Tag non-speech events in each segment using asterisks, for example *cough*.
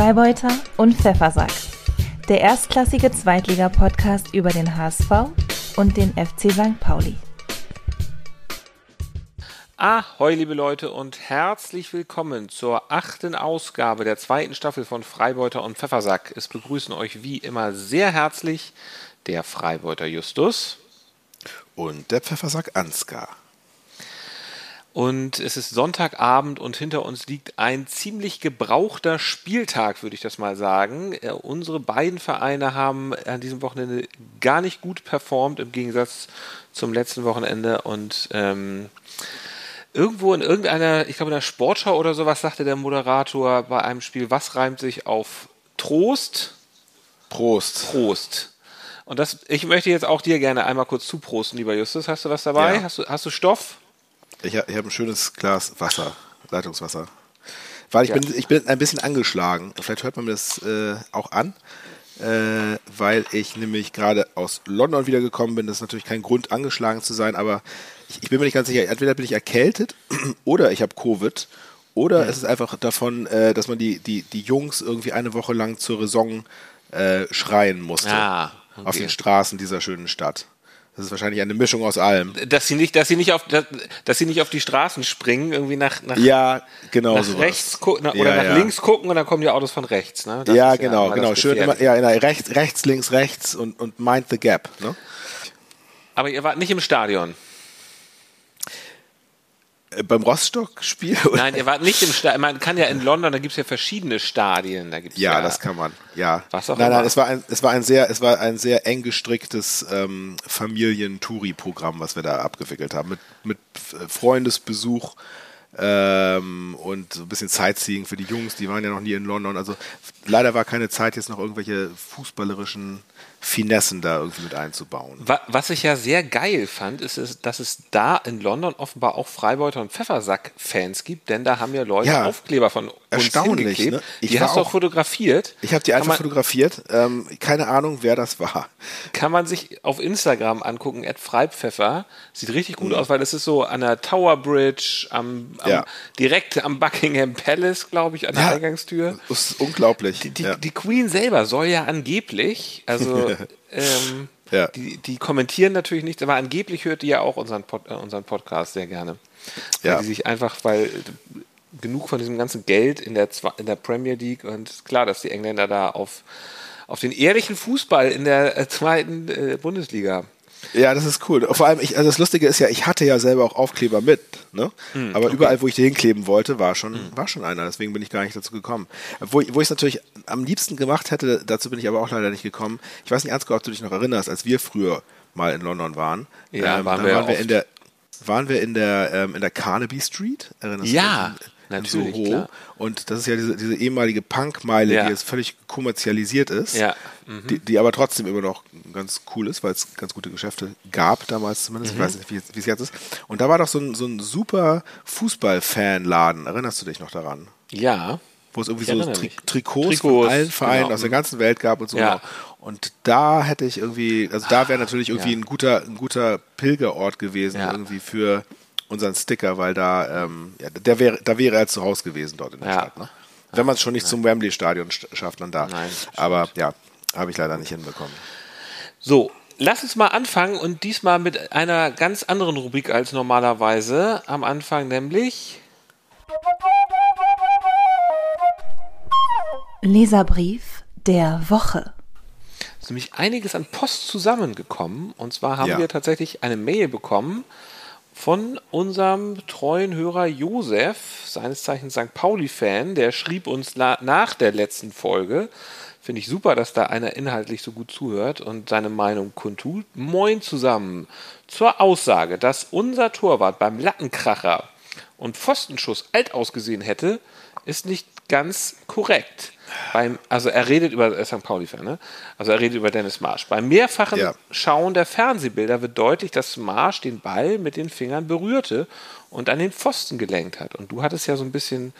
Freibeuter und Pfeffersack. Der erstklassige Zweitliga-Podcast über den HSV und den FC St. Pauli. Ahoi, liebe Leute, und herzlich willkommen zur achten Ausgabe der zweiten Staffel von Freibeuter und Pfeffersack. Es begrüßen euch wie immer sehr herzlich der Freibeuter Justus und der Pfeffersack Ansgar. Und es ist Sonntagabend und hinter uns liegt ein ziemlich gebrauchter Spieltag, würde ich das mal sagen. Äh, unsere beiden Vereine haben an diesem Wochenende gar nicht gut performt im Gegensatz zum letzten Wochenende. Und ähm, irgendwo in irgendeiner, ich glaube in der Sportschau oder sowas, sagte der Moderator bei einem Spiel, was reimt sich auf Trost? Prost. Prost. Und das, ich möchte jetzt auch dir gerne einmal kurz zuprosten, lieber Justus. Hast du was dabei? Ja. Hast, du, hast du Stoff? Ich, ich habe ein schönes Glas Wasser, Leitungswasser. Weil ich, Ja. bin, ich bin ein bisschen angeschlagen. Vielleicht hört man mir das äh, auch an. Äh, weil ich nämlich gerade aus London wiedergekommen bin. Das ist natürlich kein Grund, angeschlagen zu sein, aber ich, ich bin mir nicht ganz sicher. Entweder bin ich erkältet *clears throat* oder ich habe Covid. Oder es ist einfach davon, äh, dass man die, die, die Jungs irgendwie eine Woche lang zur Raison äh, schreien musste. Ah, okay. Auf den Straßen dieser schönen Stadt. Das ist wahrscheinlich eine Mischung aus allem. Dass sie nicht, dass sie nicht auf, dass, dass sie nicht auf die Straßen springen, irgendwie nach, nach, Ja, genau nach sowas. rechts gucken oder Ja, nach ja. links gucken und dann kommen die Autos von rechts. Ne? Ja, ist genau, immer genau. Schön immer, ja, genau, rechts, rechts, links, rechts und, und mind the gap. Ne? Aber ihr wart nicht im Stadion. Äh, Beim Rostock-Spiel? Nein, ihr wart nicht im Stadion. Man kann ja in London, da gibt es ja verschiedene Stadien. Da gibt's ja, Ja, das kann man. Ja. Was auch nein, immer. nein, es war ein, es war ein sehr, es war ein sehr eng gestricktes ähm, Familien-Touri-Programm, was wir da abgewickelt haben. Mit, mit äh, Freundesbesuch ähm, und so ein bisschen Sightseeing für die Jungs, die waren ja noch nie in London. Also leider war keine Zeit, jetzt noch irgendwelche fußballerischen Finessen da irgendwie mit einzubauen. Wa- Was ich ja sehr geil fand, ist, dass es da in London offenbar auch Freibeuter und Pfeffersack-Fans gibt, denn da haben ja Leute Ja. Aufkleber von uns Erstaunlich, ne? Ich Die hast du auch fotografiert. Ich habe die einfach man- fotografiert. Ähm, keine Ahnung, wer das war. kann man sich auf Instagram angucken, at Freipfeffer. Sieht richtig gut aus, weil es ist so an der Tower Bridge, am, am, Mhm. Ja. direkt am Buckingham Palace, glaube ich, an der Ja. Eingangstür. Das ist unglaublich. Die, die, die Queen selber soll ja angeblich, also *laughs* ähm, Ja. die, die kommentieren natürlich nichts, aber angeblich hört die ja auch unseren, Pod, äh, unseren Podcast sehr gerne. Weil Ja. die sich einfach, weil äh, genug von diesem ganzen Geld in der, in der Premier League und klar, dass die Engländer da auf, auf den ehrlichen Fußball in der äh, zweiten äh, Bundesliga ja, das ist cool. Vor allem, ich, also das Lustige ist ja, ich hatte ja selber auch Aufkleber mit, ne? Hm, Aber überall, wo ich die hinkleben wollte, war schon, war schon einer. Deswegen bin ich gar nicht dazu gekommen. Wo, ich- wo ich es natürlich am liebsten gemacht hätte, dazu bin ich aber auch leider nicht gekommen. Ich weiß nicht, Ansgar, ob du dich noch erinnerst, als wir früher mal in London waren. Ja, waren dann wir waren wir in der waren wir in der ähm, in der Carnaby Street? Erinnerst Ja, du dich? Natürlich, In Soho. klar. Und das ist ja diese, diese ehemalige Punkmeile, Ja. die jetzt völlig kommerzialisiert ist Ja. die, die aber trotzdem immer noch ganz cool ist, weil es ganz gute Geschäfte gab, damals zumindest. Mhm. Ich weiß nicht, wie es- jetzt ist. Und da war doch so ein, so ein super Fußball-Fanladen. Erinnerst du dich noch daran? Ja. Wo es irgendwie so Tri. Trikots, Trikots, von allen Vereinen genau. aus der ganzen Welt gab und so. Ja. Und da hätte ich irgendwie, also da wäre natürlich irgendwie ja. ein guter, ein guter Pilgerort gewesen, Ja. irgendwie für unseren Sticker, weil da, ähm, ja, der wäre, da wäre er zu Hause gewesen dort in der Ja. Stadt. Ne? Wenn man es schon nicht zum Wembley-Stadion sch- schafft, dann da. Nein, Aber ja, habe ich leider nicht hinbekommen. So, lass uns mal anfangen und diesmal mit einer ganz anderen Rubrik als normalerweise am Anfang, nämlich Leserbrief der Woche. ist nämlich einiges an Post zusammengekommen. Und zwar haben Ja. wir tatsächlich eine Mail bekommen von unserem treuen Hörer Josef, seines Zeichens St. Pauli-Fan, der schrieb uns nach der letzten Folge. Finde ich super, dass da einer inhaltlich so gut zuhört und seine Meinung kundtut. Moin zusammen. Zur Aussage, dass unser Torwart beim Lattenkracher und Pfostenschuss alt ausgesehen hätte, ist nicht ganz korrekt. Beim, also er redet über er ist St. Pauli-Fan, ne? Also er redet über Dennis Marsch. Beim mehrfachen Ja. Schauen der Fernsehbilder wird deutlich, dass Marsch den Ball mit den Fingern berührte und an den Pfosten gelenkt hat. Und du hattest ja so ein bisschen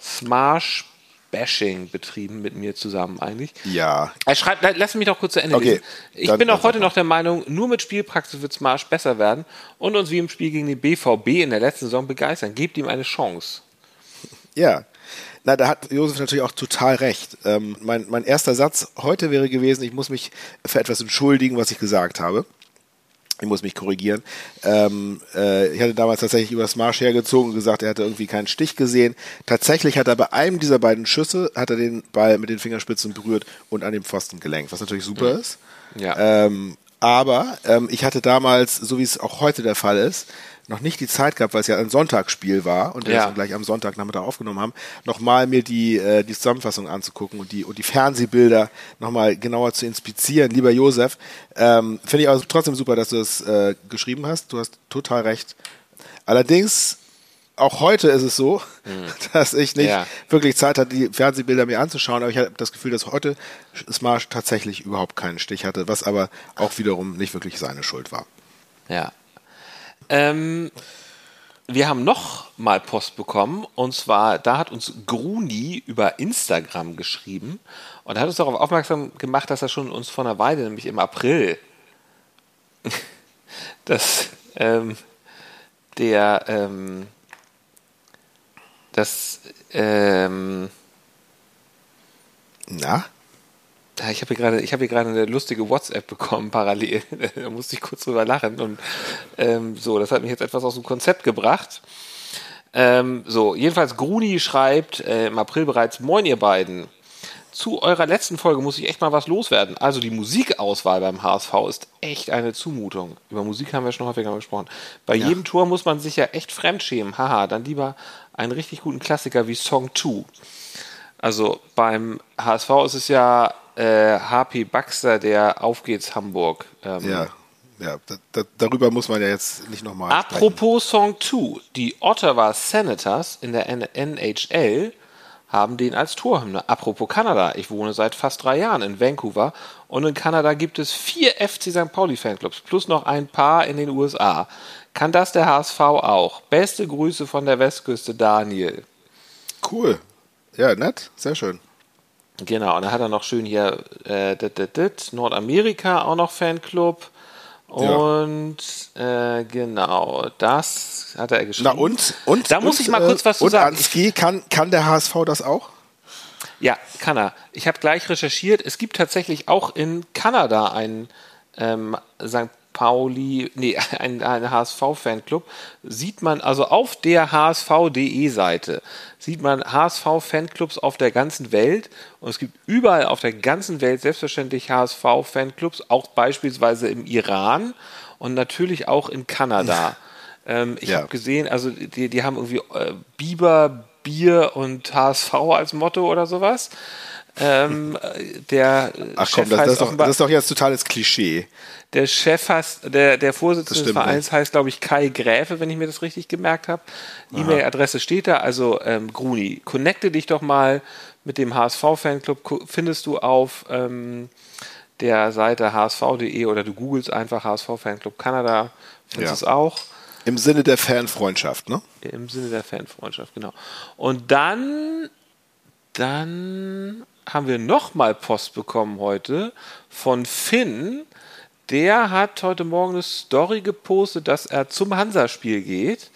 Smash-Bashing betrieben mit mir zusammen eigentlich. Ja, Er schreibt, la- lass mich doch kurz zu Ende Okay, lesen. Ich dann- bin auch dann heute noch der Meinung, nur mit Spielpraxis wird Smarsch besser werden und uns wie im Spiel gegen den BVB in der letzten Saison begeistern. Gebt ihm eine Chance. ja. Na, da hat Josef natürlich auch total recht. Ähm, mein, mein erster Satz heute wäre gewesen, ich muss mich für etwas entschuldigen, was ich gesagt habe. Ich muss mich korrigieren. Ähm, äh, ich hatte damals tatsächlich übers Marsch hergezogen und gesagt, er hatte irgendwie keinen Stich gesehen. Tatsächlich hat er bei einem dieser beiden Schüsse, hat er den Ball mit den Fingerspitzen berührt und an dem Pfosten gelenkt, was natürlich super mhm. ist. Ja. Ähm, aber ähm, ich hatte damals, so wie es auch heute der Fall ist, noch nicht die Zeit gehabt, weil es ja ein Sonntagsspiel war und wir ja. das gleich am Sonntagnachmittag aufgenommen haben, nochmal mir die, äh, die Zusammenfassung anzugucken und die, und die Fernsehbilder nochmal genauer zu inspizieren. Lieber Josef, ähm, finde ich also trotzdem super, dass du das äh, geschrieben hast. Du hast total recht. Allerdings, auch heute ist es so, mhm. *laughs* dass ich nicht ja. wirklich Zeit hatte, die Fernsehbilder mir anzuschauen, aber ich habe das Gefühl, dass heute Smash tatsächlich überhaupt keinen Stich hatte, was aber auch wiederum nicht wirklich seine Schuld war. Ja, ähm, wir haben noch mal Post bekommen und zwar, da hat uns Gruni über Instagram geschrieben und hat uns darauf aufmerksam gemacht, dass er schon uns vor einer Weile, nämlich im April, *laughs* dass ähm, der, ähm, das, ähm, na? Ich habe hier gerade, ich habe hier gerade eine lustige WhatsApp bekommen parallel. *laughs* da musste ich kurz drüber lachen und ähm, so, das hat mich jetzt etwas aus dem Konzept gebracht. Ähm, so, jedenfalls Gruni schreibt äh, im April bereits: Moin ihr beiden. Zu eurer letzten Folge muss ich echt mal was loswerden. Also die Musikauswahl beim HSV ist echt eine Zumutung. Über Musik haben wir schon häufiger gesprochen. Bei ja. jedem Tor muss man sich ja echt fremdschämen. Haha, dann lieber einen richtig guten Klassiker wie Song 2. Also beim HSV ist es ja äh, HP Baxter, der Auf geht's Hamburg. Ähm, ja. Ja, da, da, darüber muss man ja jetzt nicht nochmal Apropos sprechen. Song 2, die Ottawa Senators in der NHL haben den als Torhymne. Apropos Kanada, ich wohne seit fast drei Jahren in Vancouver und in Kanada gibt es vier FC St. Pauli Fanclubs plus noch ein paar in den USA. Kann das der HSV auch? Beste Grüße von der Westküste, Daniel. Cool. Ja, nett. Sehr schön. Genau, und dann hat er noch schön hier äh, dit, dit, dit, Nordamerika auch noch Fanclub. Und ja. äh, genau, das hat er geschrieben. Na und? und da muss und, ich mal kurz was zu und sagen. Ansgi, kann, kann der HSV das auch? Ja, kann er. Ich habe gleich recherchiert. Es gibt tatsächlich auch in Kanada einen ähm, St. Pauli, nee, *laughs* ein, ein HSV-Fanclub, sieht man, also auf der HSV.de Seite, sieht man HSV-Fanclubs auf der ganzen Welt und es gibt überall auf der ganzen Welt selbstverständlich HSV-Fanclubs, auch beispielsweise im Iran und natürlich auch in Kanada. *laughs* ähm, ich ja. habe gesehen, also die, die haben irgendwie äh, Biber, Bier und HSV als Motto oder sowas. Ähm, der Ach komm, das, das, ist doch, das, ist doch, jetzt totales Klischee. Der Chef heißt, der, der Vorsitzende des Vereins nicht. heißt, glaube ich, Kai Gräfe, wenn ich mir das richtig gemerkt habe. E-Mail-Adresse steht da, also ähm, Gruni. Connecte dich doch mal mit dem HSV-Fanclub, findest du auf ähm, der Seite hsv.de oder du googelst einfach HSV-Fanclub Kanada, findest ja. es auch. Im Sinne der Fanfreundschaft, ne? Im Sinne der Fanfreundschaft, genau. Und dann, dann haben wir nochmal Post bekommen heute von Finn. Der hat heute Morgen eine Story gepostet, dass er zum Hansa-Spiel geht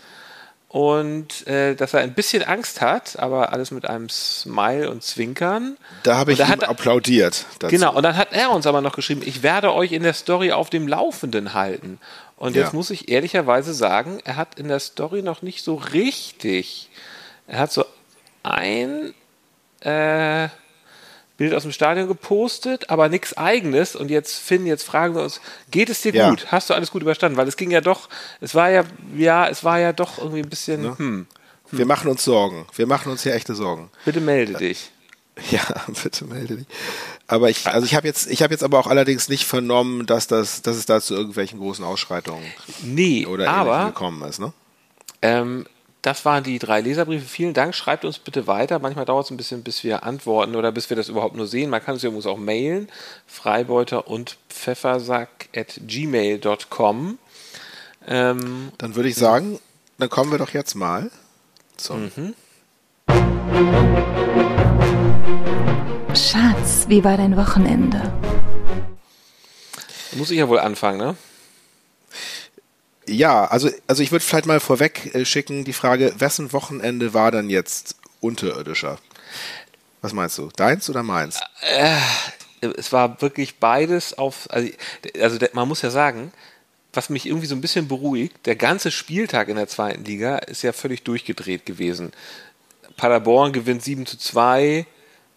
und äh, dass er ein bisschen Angst hat, aber alles mit einem Smile und Zwinkern. Da habe ich ihm hat, applaudiert. Dazu. Genau, und dann hat er uns aber noch geschrieben, ich werde euch in der Story auf dem Laufenden halten. Und jetzt ja. muss ich ehrlicherweise sagen, er hat in der Story noch nicht so richtig. Er hat so ein äh, Bild aus dem Stadion gepostet, aber nichts eigenes. Und jetzt, Finn, jetzt fragen wir uns, geht es dir ja. gut? Hast du alles gut überstanden? Weil es ging ja doch, es war ja, ja, es war ja doch irgendwie ein bisschen, ne? hm, hm. Wir machen uns Sorgen. Wir machen uns hier echte Sorgen. Bitte melde dich. *laughs* Ja, bitte melde dich. Aber ich, also ich habe jetzt, ich habe jetzt aber auch allerdings nicht vernommen, dass das, dass es da zu irgendwelchen großen Ausschreitungen nee, oder aber, gekommen ist, ne? Ähm, das waren die drei Leserbriefe. Vielen Dank. Schreibt uns bitte weiter. Manchmal dauert es ein bisschen, bis wir antworten oder bis wir das überhaupt nur sehen. Man kann es übrigens auch mailen. Freibeuter und Pfeffersack at gmail.com. Ähm, dann würde ich sagen, dann kommen wir doch jetzt mal zum. Mhm. Schatz, wie war dein Wochenende? Muss ich ja wohl anfangen, ne? Ja, also, also ich würde vielleicht mal vorweg äh, schicken die Frage, wessen Wochenende war dann jetzt unterirdischer? Was meinst du? Deins oder meins? es war wirklich beides auf, also, also man muss ja sagen, was mich irgendwie so ein bisschen beruhigt, der ganze Spieltag in der zweiten Liga ist ja völlig durchgedreht gewesen. Paderborn gewinnt 7 zu 2,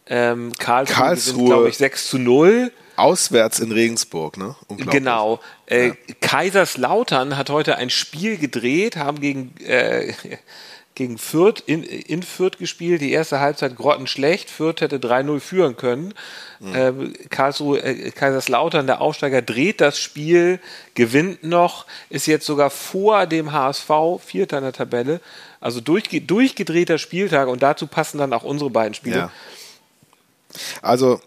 ähm, Karlsruhe, Karlsruhe. gewinnt, glaube ich, 6 zu 0. Auswärts in Regensburg, ne? Genau. Äh, Ja. Kaiserslautern hat heute ein Spiel gedreht, haben gegen, äh, *laughs* gegen Fürth in, in Fürth gespielt. Die erste Halbzeit grottenschlecht. Fürth hätte 3-0 führen können. Karlsruhe, äh, Kaiserslautern, der Aufsteiger, dreht das Spiel, gewinnt noch, ist jetzt sogar vor dem HSV, Vierter in der Tabelle. Also durchge durchgedrehter Spieltag und dazu passen dann auch unsere beiden Spiele. Ja. Also,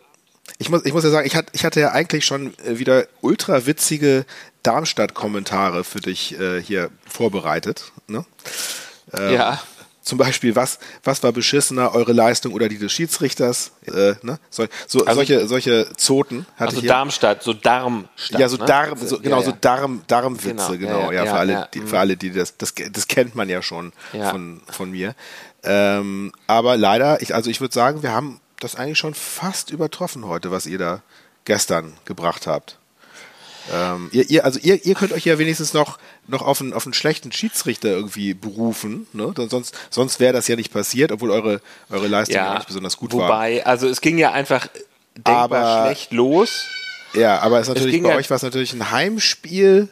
ich muss, ich muss ja sagen, ich, hat, ich hatte ja eigentlich schon äh, wieder ultra witzige Darmstadt-Kommentare für dich äh, hier vorbereitet. Ne? Ähm, Ja. Zum Beispiel, was, was war beschissener, eure Leistung oder die des Schiedsrichters? Äh, ne? so, so, Also- solche, solche Zoten hatte Also ich hier. Darmstadt, so Darmstadt. ja, so ne? Darm, so, genau, ja, so ja. Darm, Darmwitze, Genau, genau, ja, ja, für alle, die, mhm. für alle, die das, das, das kennt man ja schon von, von mir. Ähm, aber leider, ich, also ich würde sagen, wir haben das eigentlich schon fast übertroffen heute, was ihr da gestern gebracht habt. Ähm, ihr, ihr, also ihr, ihr könnt euch ja wenigstens noch, noch auf, einen, auf einen schlechten Schiedsrichter irgendwie berufen, ne? Sonst, sonst wäre das ja nicht passiert, obwohl eure, eure Leistung ja, nicht besonders gut war. Wobei, also es ging ja einfach denkbar Aber- schlecht los. Ja, aber es natürlich ging bei ja- euch war es natürlich ein Heimspiel.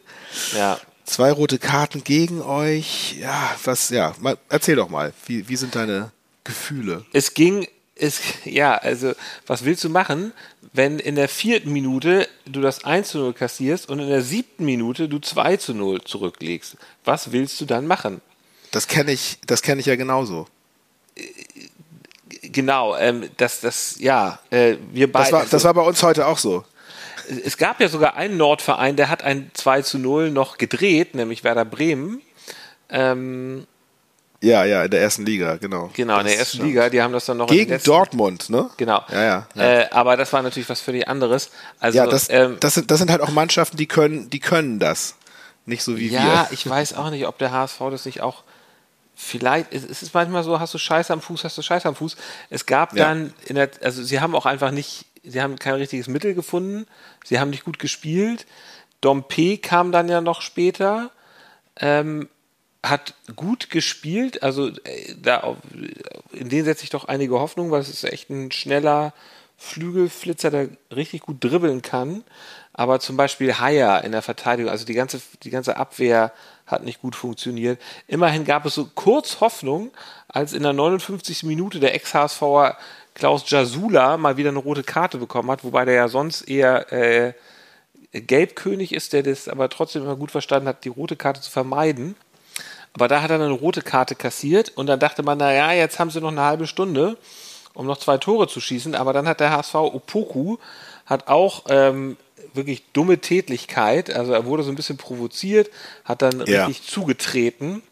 Ja. Zwei rote Karten gegen euch. Ja, was, ja, mal, erzähl doch mal, wie, wie sind deine Gefühle? Es ging, es, ja, also, was willst du machen, wenn in der vierten Minute du das 1 zu 0 kassierst und in der siebten Minute du 2 zu 0 zurücklegst? Was willst du dann machen? Das kenne ich, das kenne ich ja genauso. Genau, ähm, das, das, ja, äh, wir beide. Das war, das war bei uns heute auch so. es gab ja sogar einen Nordverein, der hat ein 2 zu 0 noch gedreht, nämlich Werder Bremen. Ähm, Ja, ja, in der ersten Liga, genau. genau, in der ersten. Liga, die haben das dann noch Gegen letzten- Dortmund, ne? Genau. Ja, ja. ja. Äh, aber das war natürlich was völlig anderes. Also, ja, das, ähm, das, sind, das sind halt auch Mannschaften, die können, die können das. Nicht so wie ja, wir. ich weiß auch nicht, ob der HSV das nicht auch. Vielleicht, es es ist manchmal so, hast du Scheiße am Fuß, hast du Scheiße am Fuß. Es gab Ja. dann, in der, also sie haben auch einfach nicht, sie haben kein richtiges Mittel gefunden, sie haben nicht gut gespielt. Dompe kam dann ja noch später, ähm, hat gut gespielt, also äh, da in den setze ich doch einige Hoffnung, weil es ist echt ein schneller Flügelflitzer, der richtig gut dribbeln kann. Aber zum Beispiel Haier in der Verteidigung, also die ganze, die ganze Abwehr hat nicht gut funktioniert. Immerhin gab es so kurz Hoffnung, als in der 59. Minute der Ex-HSVer Klaus Jasula mal wieder eine rote Karte bekommen hat, wobei der ja sonst eher äh, Gelbkönig ist, der das aber trotzdem immer gut verstanden hat, die rote Karte zu vermeiden. Aber da hat er eine rote Karte kassiert und dann dachte man, naja, jetzt haben sie noch eine halbe Stunde, um noch zwei Tore zu schießen. Aber dann hat der HSV Opoku hat auch ähm, wirklich dumme Tätlichkeit. Also er wurde so ein bisschen provoziert, hat dann Ja. richtig zugetreten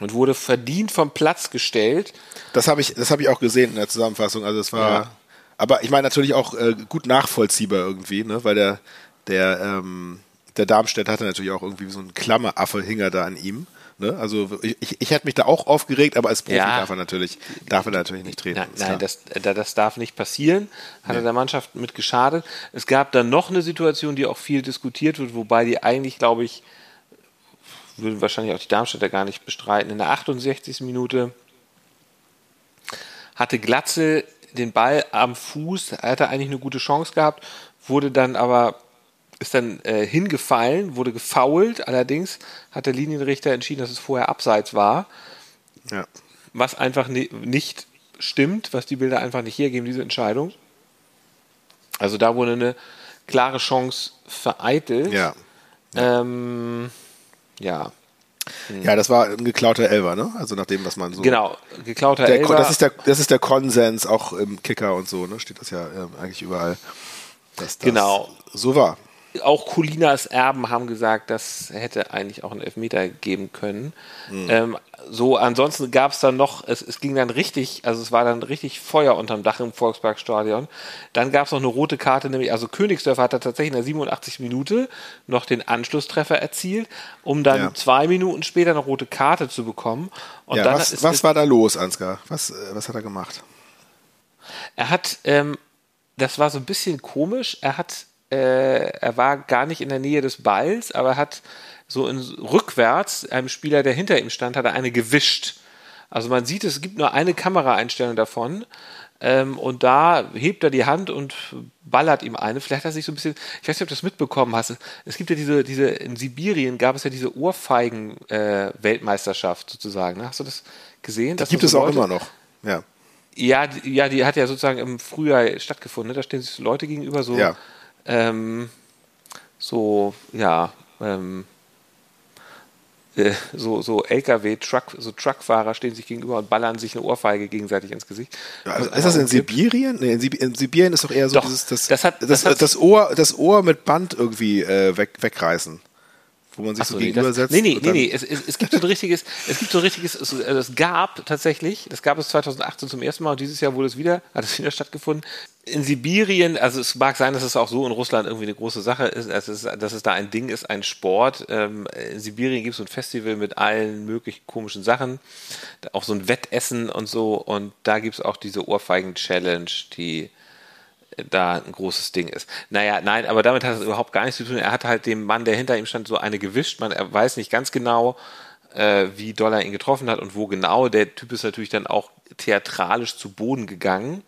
und wurde verdient vom Platz gestellt. Das habe ich, das habe ich auch gesehen in der Zusammenfassung. Also es war, Ja. aber ich meine natürlich auch äh, gut nachvollziehbar irgendwie, ne? Weil der, der, ähm, der Darmstädter hatte natürlich auch irgendwie so einen Klammeraffe hinger da an ihm. Ne? Also ich, ich, ich hätte mich da auch aufgeregt, aber als Profi Ja. darf er natürlich, darf er natürlich nicht treten. Nein, nein das, da- das darf nicht passieren. Hat er der Mannschaft mit geschadet. Es gab dann noch eine Situation, die auch viel diskutiert wird, wobei die eigentlich, glaube ich, würden wahrscheinlich auch die Darmstädter gar nicht bestreiten. In der 68. Minute hatte Glatze den Ball am Fuß, er hatte eigentlich eine gute Chance gehabt, wurde dann aber ist dann äh, hingefallen, wurde gefoult. Allerdings hat der Linienrichter entschieden, dass es vorher abseits war ja. was einfach ni nicht stimmt, was die Bilder einfach nicht hergeben, diese Entscheidung. Also da wurde eine klare Chance vereitelt. Ja. Ähm, ja. ja, das war ein geklauter Elfer, ne? Also nach dem, was man so. Genau, geklauter Der, Elfer. das, ist der, das ist der Konsens, auch im Kicker und so, ne? Steht das ja ähm, eigentlich überall. Dass das Genau. So war. Auch Colinas Erben haben gesagt, das hätte eigentlich auch einen Elfmeter geben können. Mhm. Ähm, so, ansonsten gab es dann noch, es, es ging dann richtig, also es war dann richtig Feuer unterm Dach im Volksparkstadion. Dann gab es noch eine rote Karte, nämlich, also Königsdörfer hat da tatsächlich in der 87. Minute noch den Anschlusstreffer erzielt, um dann ja. zwei Minuten später eine rote Karte zu bekommen. Und ja, was, ist, was war da los, Ansgar? Was, äh, was hat er gemacht? Er hat, ähm, das war so ein bisschen komisch, er hat äh, er war gar nicht in der Nähe des Balls, aber hat so in, rückwärts einem Spieler, der hinter ihm stand, hat er eine gewischt. Also man sieht, es gibt nur eine Kameraeinstellung davon. Ähm, und da hebt er die Hand und ballert ihm eine. Vielleicht hat er sich so ein bisschen, ich weiß nicht, ob du das mitbekommen hast. Es gibt ja diese, diese, in Sibirien gab es ja diese Ohrfeigen-Weltmeisterschaft äh, sozusagen. Hast du das gesehen? Die gibt es so auch immer noch, ja. Ja, die, ja, die hat ja sozusagen im Frühjahr stattgefunden. Ne? Da stehen sich so Leute gegenüber, so ja ähm, so, ja, ähm, äh, so, so LKW, Truck, so Truckfahrer stehen sich gegenüber und ballern sich eine Ohrfeige gegenseitig ins Gesicht. Ja, also ist das in Sibirien? Nee, in, Sib in, Sibirien ist doch eher so doch, dieses, das, das, hat, das, das, das, Ohr, das Ohr mit Band irgendwie äh, weg, wegreißen wo man sich so, so gegenüber setzt. Nee, nee, nee, nee. Es, es, es, gibt so ein richtiges, es gibt so ein richtiges, es, es, gab tatsächlich, das gab es 2018 zum ersten Mal und dieses Jahr wurde es wieder, hat es wieder stattgefunden. In Sibirien, also es mag sein, dass es auch so in Russland irgendwie eine große Sache ist, also es, dass es da ein Ding ist, ein Sport. Ähm, in Sibirien gibt es so ein Festival mit allen möglichen komischen Sachen, auch so ein Wettessen und so und da gibt es auch diese Ohrfeigen-Challenge, die da ein großes Ding ist. Naja, nein, aber damit hat es überhaupt gar nichts zu tun. Er hat halt dem Mann, der hinter ihm stand, so eine gewischt. Man er weiß nicht ganz genau, äh, wie doll er ihn getroffen hat und wo genau. Der Typ ist natürlich dann auch theatralisch zu Boden gegangen.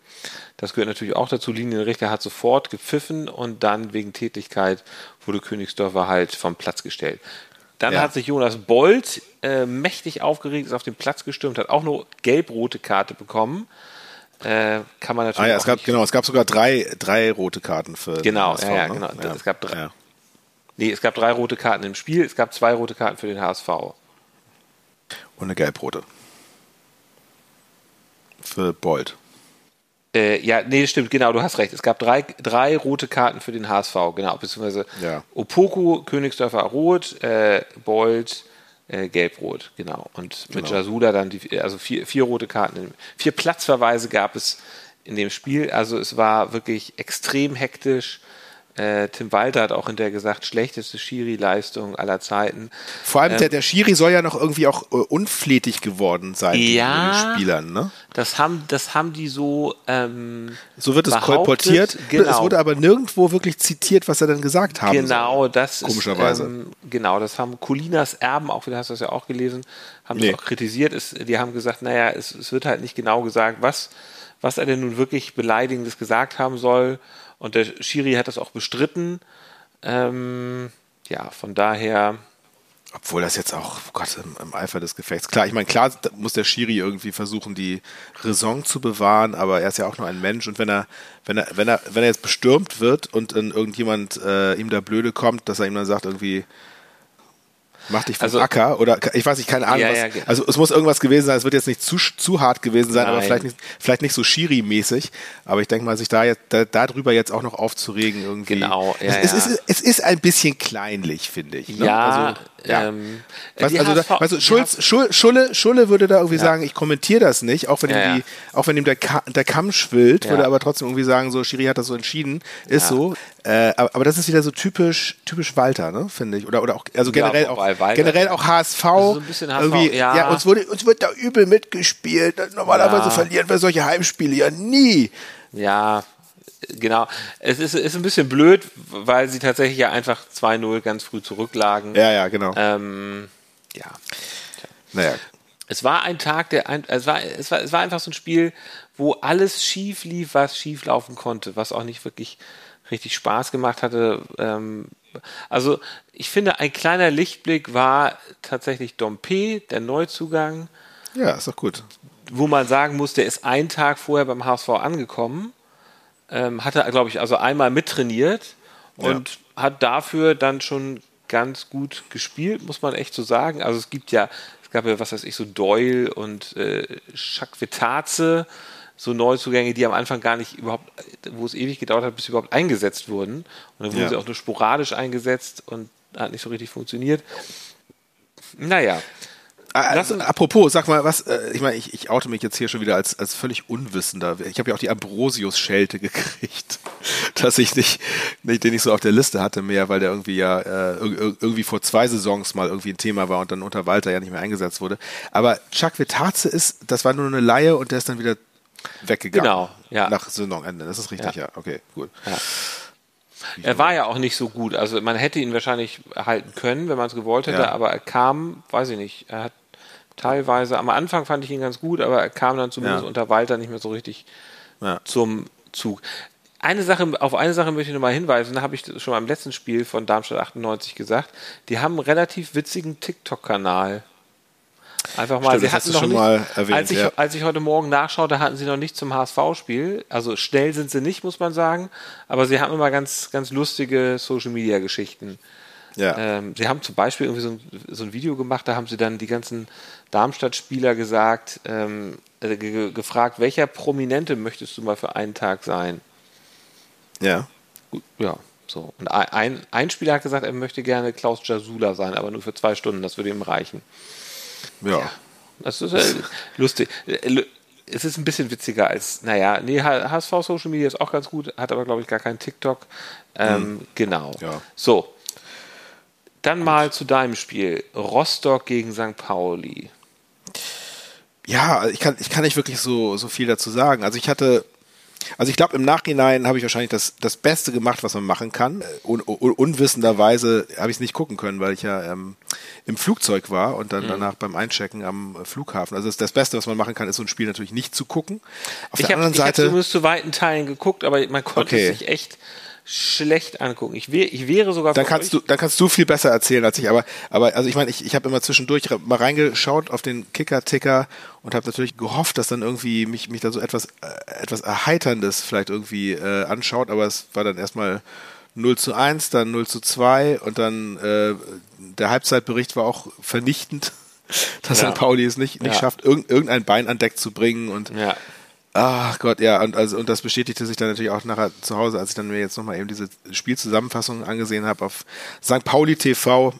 Das gehört natürlich auch dazu. Linienrichter hat sofort gepfiffen und dann wegen Tätigkeit wurde Königsdörfer halt vom Platz gestellt. Dann ja. hat sich Jonas Bolt äh, mächtig aufgeregt, ist auf den Platz gestürmt, hat auch eine gelb-rote Karte bekommen äh, kann man natürlich. Ah, ja, es gab, genau, es gab sogar drei, drei rote Karten für. Genau, HSV, ja, ja, ne? genau. Ja. Es gab drei. Ja. Nee, es gab drei rote Karten im Spiel, es gab zwei rote Karten für den HSV. Und eine gelb-rote. Für Bold. Äh, ja, nee, stimmt, genau, du hast recht. Es gab drei, drei rote Karten für den HSV, genau, beziehungsweise ja. Opoku, Königsdörfer Rot, äh, Bold, äh, Gelb-Rot, genau. Und mit genau. Jasula dann die, also vier, vier rote Karten, vier Platzverweise gab es in dem Spiel. Also es war wirklich extrem hektisch. Äh, Tim Walter hat auch hinterher gesagt, schlechteste Schiri-Leistung aller Zeiten. Vor allem ähm, der, der Schiri soll ja noch irgendwie auch äh, unflätig geworden sein ja, den Spielern, ne? Das haben, das haben die so. Ähm, so wird es kolportiert. Genau. Es wurde aber nirgendwo wirklich zitiert, was er dann gesagt hat. Genau, das komischerweise. Ist, ähm, genau, das haben Colinas Erben auch, du hast das ja auch gelesen, haben nee. das auch kritisiert. Ist, die haben gesagt, naja, es, es wird halt nicht genau gesagt, was, was er denn nun wirklich Beleidigendes gesagt haben soll. Und der Schiri hat das auch bestritten. Ähm, ja, von daher. Obwohl das jetzt auch, oh Gott, im, im, Eifer des Gefechts. Klar, ich meine, klar muss der Schiri irgendwie versuchen, die Raison zu bewahren, aber er ist ja auch nur ein Mensch und wenn er, wenn er, wenn er, wenn er jetzt bestürmt wird und dann irgendjemand äh, ihm da blöde kommt, dass er ihm dann sagt, irgendwie, Mach dich vom also, Acker oder ich weiß nicht, keine Ahnung. Ja, was, ja, also es muss irgendwas gewesen sein, es wird jetzt nicht zu, zu hart gewesen sein, Nein. aber vielleicht nicht, vielleicht nicht so Schiri-mäßig. Aber ich denke mal, sich da jetzt da, darüber jetzt auch noch aufzuregen irgendwie. Genau, ja, es, es, ist, es ist ein bisschen kleinlich, finde ich. Ne? Ja, also, ja. Ähm, was, also, da, also Schulz, Schul, Schulle, Schulle würde da irgendwie ja. sagen, ich kommentiere das nicht, auch wenn ja, ihm die, auch wenn ihm der, Ka der Kamm schwillt, würde aber trotzdem irgendwie sagen, so Schiri hat das so entschieden, ist so. Äh, aber, aber, das ist wieder so typisch, typisch Walter, ne, finde ich. Oder, oder auch, also generell auch, Walter, generell auch HSV. So ein bisschen HSV, irgendwie, ja. ja. uns, wurde, uns wird da übel mitgespielt. Normalerweise verlieren wir solche Heimspiele ja nie. Ja, genau. Es ist, ist ein bisschen blöd, weil sie tatsächlich ja einfach 2-0 ganz früh zurücklagen. Ja, ja, genau. Ähm, ja. Tja. Naja. Es war ein Tag, der ein, es war, es war, es war einfach so ein Spiel, wo alles schief lief, was schief laufen konnte, was auch nicht wirklich richtig Spaß gemacht hatte. Ähm, also ich finde, ein kleiner Lichtblick war tatsächlich Dompe, der Neuzugang. Ja, ist doch gut. Wo man sagen muss, der ist einen Tag vorher beim HSV angekommen ähm, hat er, glaube ich, also einmal mittrainiert und ja. hat dafür dann schon ganz gut gespielt, muss man echt so sagen. Also es gibt ja, es gab ja, was weiß ich, so Doyle und äh, Chakvetaze, so Neuzugänge, die am Anfang gar nicht überhaupt, wo es ewig gedauert hat, bis sie überhaupt eingesetzt wurden. Und dann wurden Ja. sie auch nur sporadisch eingesetzt und hat nicht so richtig funktioniert. Naja, also, apropos, sag mal, was, äh, ich meine, ich, ich oute mich jetzt hier schon wieder als, als völlig Unwissender. Ich habe ja auch die Ambrosius-Schelte gekriegt, *laughs* dass ich nicht, nicht, den ich so auf der Liste hatte mehr, weil der irgendwie ja äh, ir- ir- irgendwie vor zwei Saisons mal irgendwie ein Thema war und dann unter Walter ja nicht mehr eingesetzt wurde. Aber Chuck Vitaze ist, das war nur eine Laie und der ist dann wieder weggegangen. Genau, ja. Nach Saisonende, das ist richtig, ja. Ja. Okay, gut. er war ja auch nicht so gut. Also man hätte ihn wahrscheinlich halten können, wenn man es gewollt hätte, Ja. aber er kam, weiß ich nicht, er hat teilweise, am Anfang fand ich ihn ganz gut, aber er kam dann zumindest Ja. unter Walter nicht mehr so richtig Ja. zum Zug. Eine Sache, auf eine Sache möchte ich nochmal hinweisen, da habe ich schon beim letzten Spiel von Darmstadt 98 gesagt, die haben einen relativ witzigen TikTok-Kanal. Einfach mal, Stimmt, sie hatten noch schon nicht, mal erwähnt, als, ich, ja. als ich heute Morgen nachschaute, hatten sie noch nicht zum HSV-Spiel. Also schnell sind sie nicht, muss man sagen, aber sie haben immer ganz, ganz lustige Social-Media-Geschichten. Ja. Ähm, sie haben zum Beispiel irgendwie so ein, so ein Video gemacht, da haben sie dann die ganzen Darmstadt-Spieler gesagt, ähm, äh, ge gefragt, welcher Prominente möchtest du mal für einen Tag sein? ja. Gut, ja, so. Und ein, ein Spieler hat gesagt, er möchte gerne Klaus Jasula sein, aber nur für zwei Stunden, das würde ihm reichen. Ja. Das ist äh, *laughs* lustig. Äh, Es ist ein bisschen witziger als, naja, nee, HSV Social Media ist auch ganz gut, hat aber, glaube ich, gar keinen TikTok. Ähm, Genau. Ja. So. Dann mal zu deinem Spiel. Rostock gegen St. Pauli. Ja, ich kann, ich kann nicht wirklich so, so viel dazu sagen. Also ich hatte, also ich glaube, im Nachhinein habe ich wahrscheinlich das, das Beste gemacht, was man machen kann. Un, un, unwissenderweise habe ich es nicht gucken können, weil ich ja ähm, im Flugzeug war und Mhm. dann danach beim Einchecken am äh, Flughafen. Also das, das Beste, was man machen kann, ist so ein Spiel natürlich nicht zu gucken. Auf Ich der habe anderen hab Seite, zumindest zu weiten Teilen geguckt, aber man konnte Okay. es sich echt schlecht angucken. Ich, wär, ich wäre sogar dann kannst euch- du, dann kannst du viel besser erzählen als ich. Aber, aber also ich meine, ich, ich habe immer zwischendurch mal reingeschaut auf den Kicker-Ticker und habe natürlich gehofft, dass dann irgendwie mich, mich da so etwas, äh, etwas Erheiterndes vielleicht irgendwie äh, anschaut. Aber es war dann erstmal 0 zu 1, dann 0 zu 2 und dann äh, der Halbzeitbericht war auch vernichtend, *laughs* dass Ja. St. Pauli es nicht, nicht Ja. schafft, irgend, irgendein Bein an Deck zu bringen und Ja. Ach Gott, ja, und, also, und das bestätigte sich dann natürlich auch nachher zu Hause, als ich dann mir jetzt nochmal eben diese Spielzusammenfassung angesehen habe auf St. Pauli TV.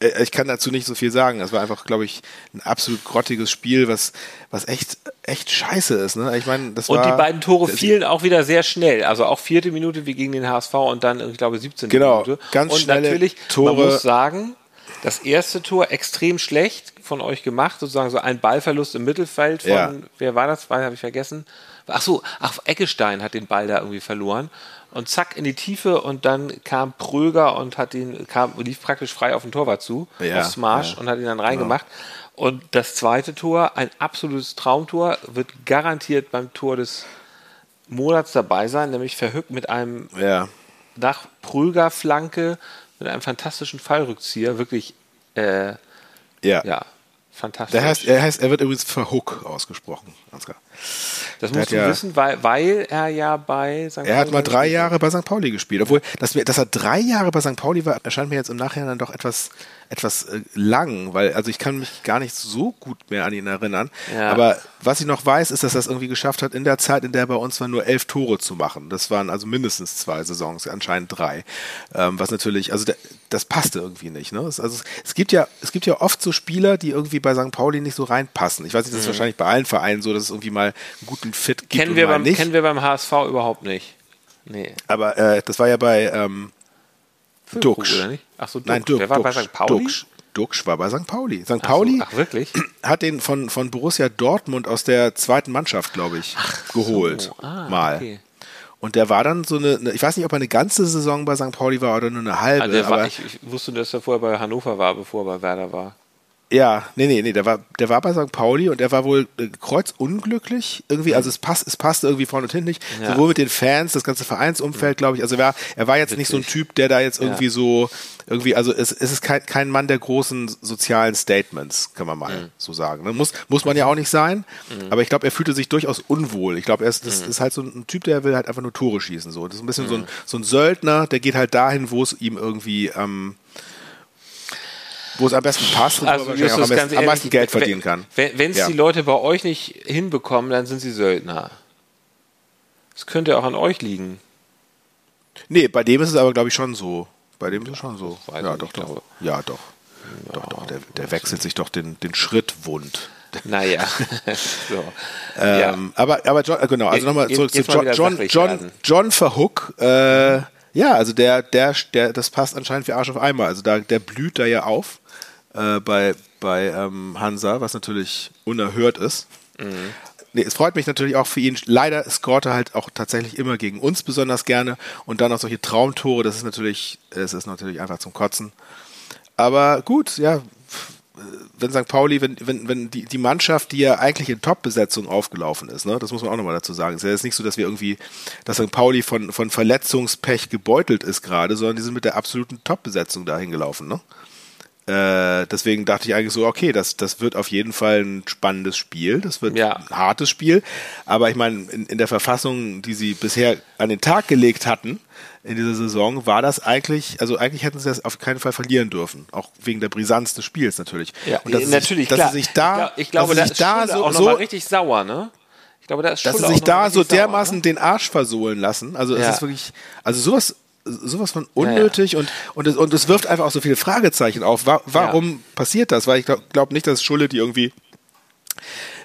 Äh, Ich kann dazu nicht so viel sagen. Es war einfach, glaube ich, ein absolut grottiges Spiel, was, was echt, echt scheiße ist. Ne? Ich meine, das Und war. die beiden Tore das- fielen auch wieder sehr schnell. Also auch vierte Minute wie gegen den HSV und dann, ich glaube, 17. Genau, Minute. ganz und schnelle natürlich, Tore. man muss sagen, das erste Tor extrem schlecht von euch gemacht, sozusagen so ein Ballverlust im Mittelfeld von, Ja. wer war das? Habe ich vergessen. Ach so, ach, Eckestein hat den Ball da irgendwie verloren. Und zack in die Tiefe und dann kam Pröger und hat ihn, kam, lief praktisch frei auf den Torwart zu, Ja, auf Smash ja. und hat ihn dann reingemacht. Und das zweite Tor, ein absolutes Traumtor, wird garantiert beim Tor des Monats dabei sein, nämlich verhückt mit einem Ja, nach Pröger-Flanke, mit einem fantastischen Fallrückzieher, wirklich, äh, ja. ja, fantastisch. Der heißt, er heißt, er wird übrigens Verhook ausgesprochen, Ansgar. Das der musst du ja- wissen, weil, weil er ja bei St. Er hat Pauli mal drei Jahre bei St. Pauli gespielt. Obwohl, dass, wir, dass er drei Jahre bei St. Pauli war, erscheint mir jetzt im Nachhinein dann doch etwas, etwas äh, lang, weil also ich kann mich gar nicht so gut mehr an ihn erinnern. Ja. Aber was ich noch weiß, ist, dass er es irgendwie geschafft hat, in der Zeit, in der er bei uns war, nur elf Tore zu machen. Das waren also mindestens zwei Saisons, anscheinend drei. Ähm, was natürlich, also der, das passte irgendwie nicht. Ne? Es, also es, es gibt ja, es gibt ja oft so Spieler, die irgendwie bei St. Pauli nicht so reinpassen. Ich weiß nicht, das ist wahrscheinlich bei allen Vereinen so, dass es irgendwie mal einen guten Fit gibt. Kennen wir, mal beim, nicht. kennen wir beim HSV überhaupt nicht. Nee. Aber äh, das war ja bei ähm, Duxch. oder nicht? Ach so, Duxch. Nein, Duxch. Der war bei St. Pauli? Duxch. Duxch war bei St. Pauli. St. Ach so, Pauli Ach, wirklich? *clears throat* hat den von, von Borussia Dortmund aus der zweiten Mannschaft, glaube ich, geholt. Ah, mal. okay. Und der war dann so eine, ich weiß nicht, ob er eine ganze Saison bei St. Pauli war oder nur eine halbe. Aber war, ich, ich wusste, dass er vorher bei Hannover war, bevor er bei Werder war. Ja, nee, nee, nee, der war, der war bei St. Pauli und der war wohl äh, kreuzunglücklich irgendwie, also es passt, es passte irgendwie vorne und hinten nicht, Ja. sowohl mit den Fans, das ganze Vereinsumfeld, glaube ich, also er war, er war jetzt nicht so ein. Typ, der da jetzt irgendwie Ja. so, irgendwie, also es, es ist kein, kein Mann der großen sozialen Statements, kann man mal Mhm. so sagen. Ne? Muss, muss man ja auch nicht sein, aber ich glaube, er fühlte sich durchaus unwohl. Ich glaube, er ist, das Mhm. ist halt so ein Typ, der will halt einfach nur Tore schießen, so. Das ist ein bisschen so, ein, so ein Söldner, der geht halt dahin, wo es ihm irgendwie, ähm, wo es am besten passt und wo Also, wahrscheinlich auch am, besten, am ehrlich, meisten Geld verdienen kann. Wenn es Ja. die Leute bei euch nicht hinbekommen, dann sind sie Söldner. Es könnte auch an euch liegen. Nee, bei dem ist es aber, glaube ich, schon so. Bei dem ist es schon so. Ja, ich doch, nicht, doch. Ja, doch. Doch, doch. Der, der wechselt sich doch den, den Schritt wund. *laughs* Naja. *laughs* so. Ähm, Aber, aber John, äh, genau, also nochmal zurück zu John, John, John. John Verhook. Äh, ja, also der, der, der, das passt anscheinend wie Arsch auf einmal. Also da, der blüht da ja auf äh, bei, bei ähm, Hansa, was natürlich unerhört ist. Mhm. Nee, es freut mich natürlich auch für ihn. Leider scoret er halt auch tatsächlich immer gegen uns besonders gerne und dann auch solche Traumtore. Das ist natürlich, es ist natürlich einfach zum Kotzen. Aber gut, ja, wenn St. Pauli, wenn, wenn, wenn die, die Mannschaft, die ja eigentlich in Top-Besetzung aufgelaufen ist, ne, das muss man auch nochmal dazu sagen. Es ist ja jetzt nicht so, dass wir irgendwie, dass St. Pauli von, von Verletzungspech gebeutelt ist gerade, sondern die sind mit der absoluten Top-Besetzung dahin gelaufen, ne? Äh, deswegen dachte ich eigentlich so, okay, das, das wird auf jeden Fall ein spannendes Spiel. Das wird Ja. ein hartes Spiel. Aber ich meine, in, in der Verfassung, die sie bisher an den Tag gelegt hatten in dieser Saison, war das eigentlich, also eigentlich hätten sie das auf keinen Fall verlieren dürfen. Auch wegen der Brisanz des Spiels natürlich. Ja, Und dass natürlich, sich, klar. dass sie sich da, ich, glaub, ich glaube, dass da sie ist sich da so, auch noch so mal richtig sauer, ne? Ich glaube, da ist dass sie sich da so richtig sauer, dermaßen ne? den Arsch versohlen lassen. Also es Ja. ist wirklich, also sowas, sowas von unnötig und und es, und es wirft einfach auch so viele Fragezeichen auf. Wa warum passiert das? Weil ich glaube glaub nicht, dass Schulle die irgendwie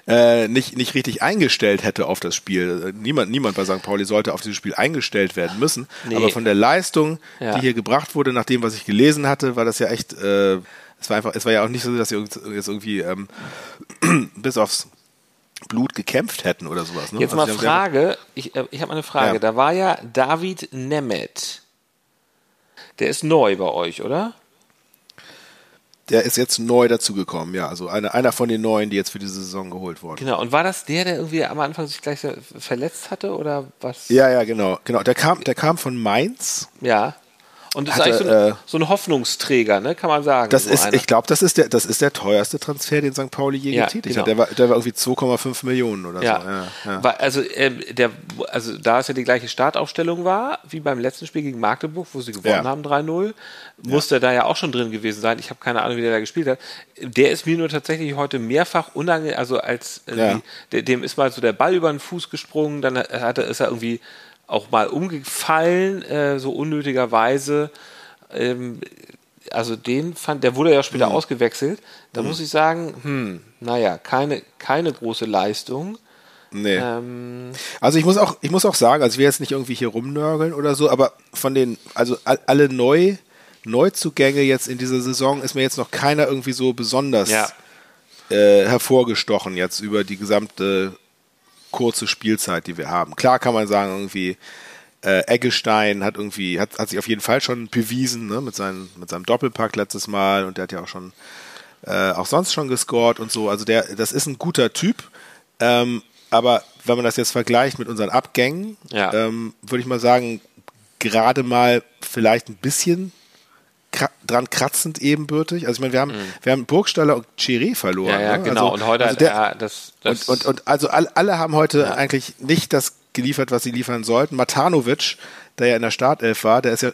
äh, nicht, nicht richtig eingestellt hätte auf das Spiel. Niemand, niemand bei St. Pauli sollte auf dieses Spiel eingestellt werden müssen. Nee. Aber von der Leistung, Ja. die hier gebracht wurde, nach dem, was ich gelesen hatte, war das ja echt, äh, es war einfach, es war ja auch nicht so, dass sie jetzt irgendwie ähm, *clears throat* bis aufs Blut gekämpft hätten oder sowas. Ne? Jetzt Also mal Frage, ich, äh, ich habe mal eine Frage. Ja. Da war ja David Nemeth. Der ist neu bei euch, oder? Der ist jetzt neu dazugekommen, ja. Also einer, einer von den neuen, die jetzt für diese Saison geholt wurden. Genau. Und war das der, der irgendwie am Anfang sich gleich verletzt hatte oder was? Ja, ja, genau. genau. Der, kam, der kam von Mainz. Ja. Und das Hatte, ist eigentlich so ein, äh, so ein Hoffnungsträger, ne? Kann man sagen. Das so ist, einer. ich glaube, das ist der, das ist der teuerste Transfer, den St. Pauli je Ja, getätigt genau. hat. Der war, der war irgendwie 2,5 Millionen oder Ja. so. Ja, ja. Weil, also, ähm, der, also da es ja die gleiche Startaufstellung war, wie beim letzten Spiel gegen Magdeburg, wo sie gewonnen haben 3-0, muss er da ja auch schon drin gewesen sein. Ich habe keine Ahnung, wie der da gespielt hat. Der ist mir nur tatsächlich heute mehrfach unangenehm, also als der, dem ist mal so der Ball über den Fuß gesprungen, dann hat er, ist er irgendwie auch mal umgefallen, äh, so unnötigerweise. Ähm, also den fand, der wurde ja später Mhm. ausgewechselt. Da muss ich sagen, hm, naja, keine, keine große Leistung. Nee. Ähm, Also ich muss auch, ich muss auch sagen, also ich will jetzt nicht irgendwie hier rumnörgeln oder so, aber von den, also all, alle neu, Neuzugänge jetzt in dieser Saison ist mir jetzt noch keiner irgendwie so besonders Ja. äh, hervorgestochen jetzt über die gesamte kurze Spielzeit, die wir haben. Klar kann man sagen, irgendwie äh, Eggestein hat irgendwie, hat, hat sich auf jeden Fall schon bewiesen, ne, mit, seinen, mit seinem Doppelpack letztes Mal und der hat ja auch schon äh, auch sonst schon gescored und so. Also der, das ist ein guter Typ. Ähm, aber wenn man das jetzt vergleicht mit unseren Abgängen, Ja. ähm, würde ich mal sagen, gerade mal vielleicht ein bisschen dran kratzend ebenbürtig. Also ich meine, wir haben, wir haben Burgstaller und Chiré verloren. ja, ja, ne? genau. Also, und heute also der, er das, das und, und, und also alle, alle haben heute eigentlich nicht das geliefert, was sie liefern sollten. Matanovic, der ja in der Startelf war, der ist ja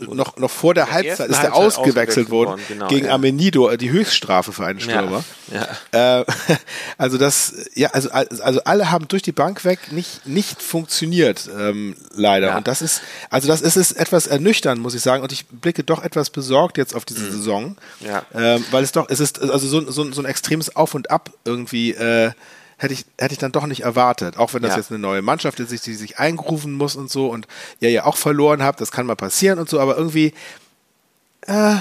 noch, noch vor der Halbzeit, ersten ist der Halbzeit ausgewechselt ausgewechselt worden genau, gegen ja. Amenido, äh, die Höchststrafe für einen ja, Stürmer. ja. Äh, *laughs* also das, ja, also, also alle haben durch die Bank weg nicht, nicht funktioniert, ähm, leider. Ja. Und das ist, also das ist es etwas ernüchternd, muss ich sagen. Und ich blicke doch etwas besorgt jetzt auf diese Saison. Mhm. Ja. Ähm, weil es doch, es ist also so, so, so ein extremes Auf und Ab irgendwie, äh, hätte ich, hätte ich dann doch nicht erwartet. Auch wenn das Ja. jetzt eine neue Mannschaft ist, die sich eingerufen muss und so und ihr ja auch verloren habt, das kann mal passieren und so, aber irgendwie, äh,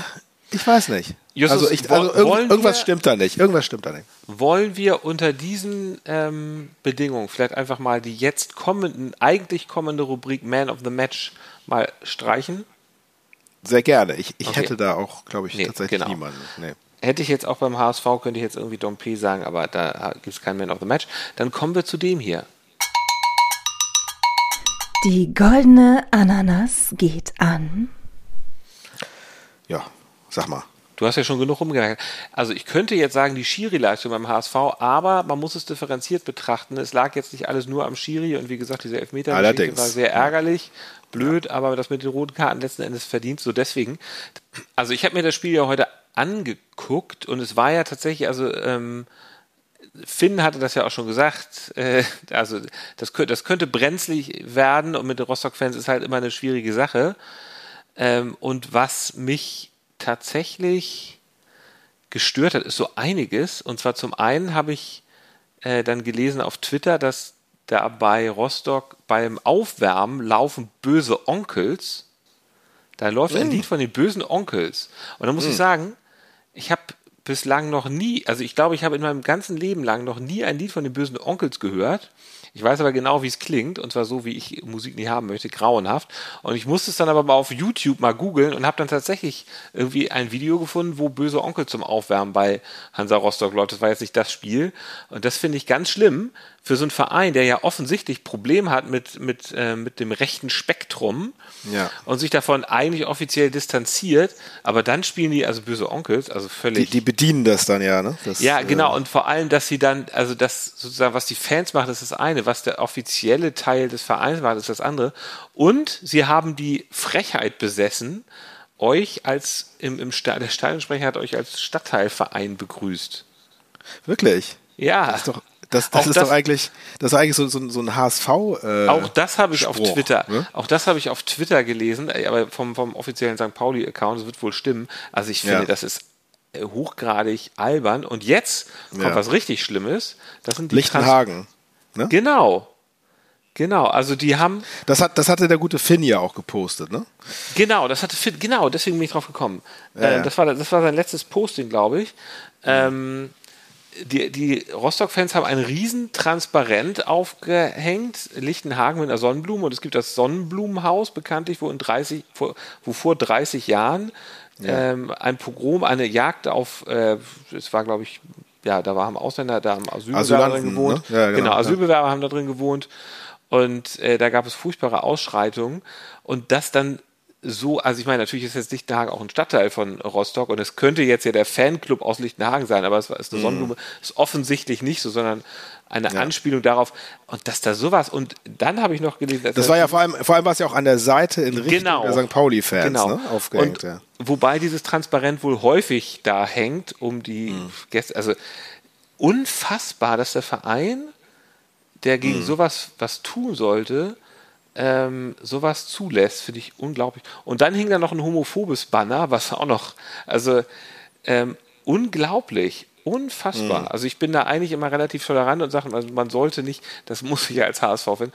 ich weiß nicht. Justus, also ich, also irgend, irgendwas wir- stimmt da nicht. Irgendwas stimmt da nicht. Wollen wir unter diesen ähm, Bedingungen vielleicht einfach mal die jetzt kommenden, eigentlich kommende Rubrik Man of the Match mal streichen? Sehr gerne. Ich, ich Okay. hätte da auch, glaube ich, Nee, tatsächlich genau. niemanden. Nee. Hätte ich jetzt auch beim HSV, könnte ich jetzt irgendwie Dompe sagen, aber da gibt es keinen Man of the Match. Dann kommen wir zu dem hier. Die goldene Ananas geht an. Ja, sag mal. Du hast ja schon genug rumgemerkt. Also ich könnte jetzt sagen, die Schiri-Leistung beim HSV, aber man muss es differenziert betrachten. Es lag jetzt nicht alles nur am Schiri und wie gesagt, diese elfmeter war sehr ärgerlich, blöd, aber das mit den roten Karten letzten Endes verdient. So deswegen. Also ich habe mir das Spiel ja heute angeguckt und es war ja tatsächlich, also ähm, Finn hatte das ja auch schon gesagt, äh, also das, könnte, das könnte brenzlig werden und mit den Rostock-Fans ist halt immer eine schwierige Sache. Ähm, und was mich tatsächlich gestört hat, ist so einiges. Und zwar zum einen habe ich äh, dann gelesen auf Twitter, dass da bei Rostock beim Aufwärmen laufen böse Onkels. Da läuft mm. ein Lied von den bösen Onkels. Und da muss mm. ich sagen, ich habe bislang noch nie, also ich glaube, ich habe in meinem ganzen Leben lang noch nie ein Lied von den bösen Onkels gehört. Ich weiß aber genau, wie es klingt, und zwar so, wie ich Musik nicht haben möchte, grauenhaft. Und ich musste es dann aber mal auf YouTube mal googeln und habe dann tatsächlich irgendwie ein Video gefunden, wo böse Onkel zum Aufwärmen bei Hansa Rostock läuft. Das war jetzt nicht das Spiel. Und das finde ich ganz schlimm für so einen Verein, der ja offensichtlich Problem hat mit, mit, äh, mit dem rechten Spektrum ja. und sich davon eigentlich offiziell distanziert, aber dann spielen die also böse Onkels, also völlig. Die, die bedienen das dann ja, ne? Das, ja, genau, äh, und vor allem, dass sie dann, also das sozusagen, was die Fans machen, das ist das eine, was der offizielle Teil des Vereins macht, ist das andere. Und sie haben die Frechheit besessen, euch als im, im Sta der Stadionsprecher hat euch als Stadtteilverein begrüßt. Wirklich? Ja. Das ist doch das, das ist das, doch eigentlich, das ist eigentlich so, so, so ein HSV. Äh, auch das habe ich Spruch, auf Twitter. Ne? Auch das habe ich auf Twitter gelesen, aber vom, vom offiziellen St. Pauli-Account, das wird wohl stimmen. Also ich finde, ja. das ist äh, hochgradig albern. Und jetzt kommt ja. was richtig Schlimmes. Das sind die Lichtenhagen. Ne? Genau. Genau, also die haben. Das, hat, das hatte der gute Finn ja auch gepostet, ne? Genau, das hatte Finn, genau, deswegen bin ich drauf gekommen. Ja, äh, das, war, das war sein letztes Posting, glaube ich. Ähm, die, die Rostock-Fans haben ein riesen Transparent aufgehängt, Lichtenhagen mit einer Sonnenblume und es gibt das Sonnenblumenhaus, bekanntlich, wo, in 30, vor, wo vor 30 Jahren ja. ähm, ein Pogrom, eine Jagd auf, äh, es war glaube ich, ja, da waren Ausländer, da haben Asylbewerber drin gewohnt. Ne? Ja, genau, genau, Asylbewerber ja. haben da drin gewohnt und äh, da gab es furchtbare Ausschreitungen und das dann so, also ich meine, natürlich ist jetzt Lichtenhagen auch ein Stadtteil von Rostock und es könnte jetzt ja der Fanclub aus Lichtenhagen sein, aber es ist eine mhm. Sonnenblume, ist offensichtlich nicht so, sondern eine ja. Anspielung darauf und dass da sowas und dann habe ich noch gelesen, das war ja vor allem vor allem war es ja auch an der Seite in Richtung genau, der St. Pauli Fans genau. ne, aufgehängt, und, ja. Wobei dieses Transparent wohl häufig da hängt, um die mhm. Gäste, also unfassbar, dass der Verein, der gegen mhm. sowas was tun sollte, ähm, sowas zulässt, finde ich unglaublich. Und dann hing da noch ein homophobes Banner, was auch noch, also ähm, unglaublich, unfassbar. Mhm. Also ich bin da eigentlich immer relativ tolerant und sage, also man sollte nicht, das muss ich ja als HSV finden,